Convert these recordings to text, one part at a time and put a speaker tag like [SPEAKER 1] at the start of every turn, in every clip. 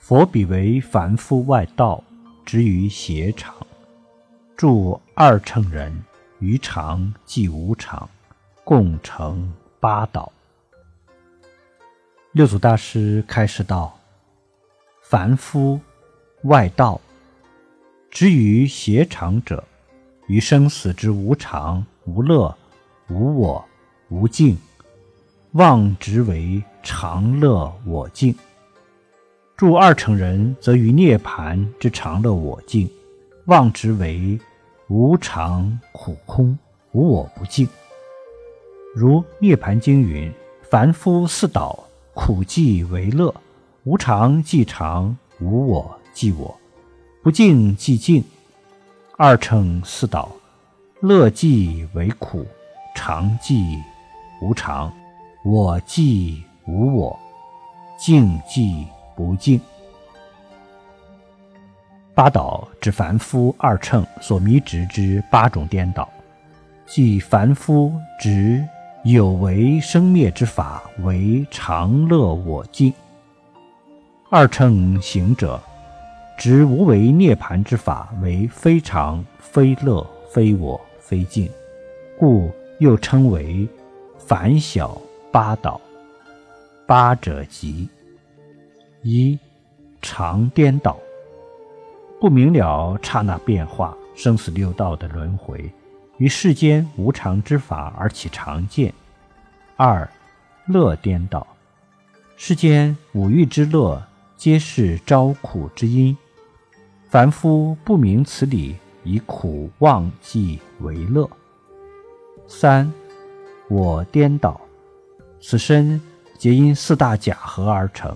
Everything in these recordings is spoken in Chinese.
[SPEAKER 1] 佛比为凡夫外道，执于邪常，著二乘人，于常即无常，共成八道。六祖大师开示道：凡夫外道，执于邪常者，于生死之无常、无乐、无我、无境，妄执为常乐我净。住二乘人，则于涅盘之常乐我净，妄之为无常苦空，无我不净。如《涅盘经》云：“凡夫四倒，苦即为乐，无常即常，无我即我，不净即净。二乘四倒，乐即为苦，常即无常，我即无我，净即。”不净。八倒指凡夫二乘所迷执之八种颠倒，即凡夫执有为生灭之法为常乐我净；二乘行者执无为涅盘之法为非常非乐非我非净，故又称为凡小八倒。八者即。一常颠倒，不明了刹那变化，生死六道的轮回，于世间无常之法而起常见。二乐颠倒，世间五欲之乐，皆是招苦之因，凡夫不明此理，以苦忘记为乐。三我颠倒，此身皆因四大假合而成。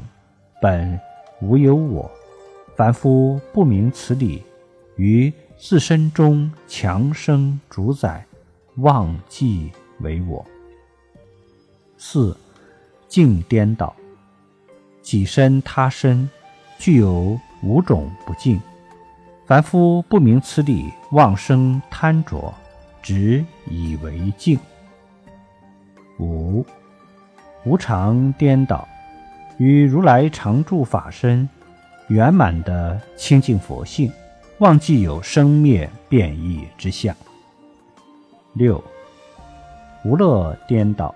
[SPEAKER 1] 本无有我，凡夫不明此理，于自身中强生主宰，妄计为我。四境颠倒，己身他身具有五种不净，凡夫不明此理，妄生贪着，执以为净。五无常颠倒。与如来常住法身圆满的清净佛性，忘记有生灭变异之相。六无乐颠倒，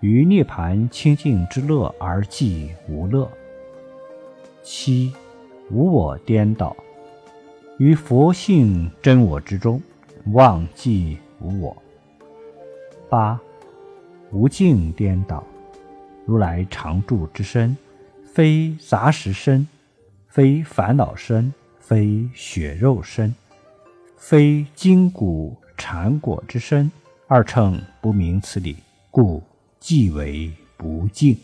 [SPEAKER 1] 于涅盘清净之乐而即无乐。七无我颠倒，于佛性真我之中忘记无我。八无境颠倒。如来常住之身，非杂食身，非烦恼身，非血肉身，非筋骨缠果之身。二乘不明此理，故即为不净。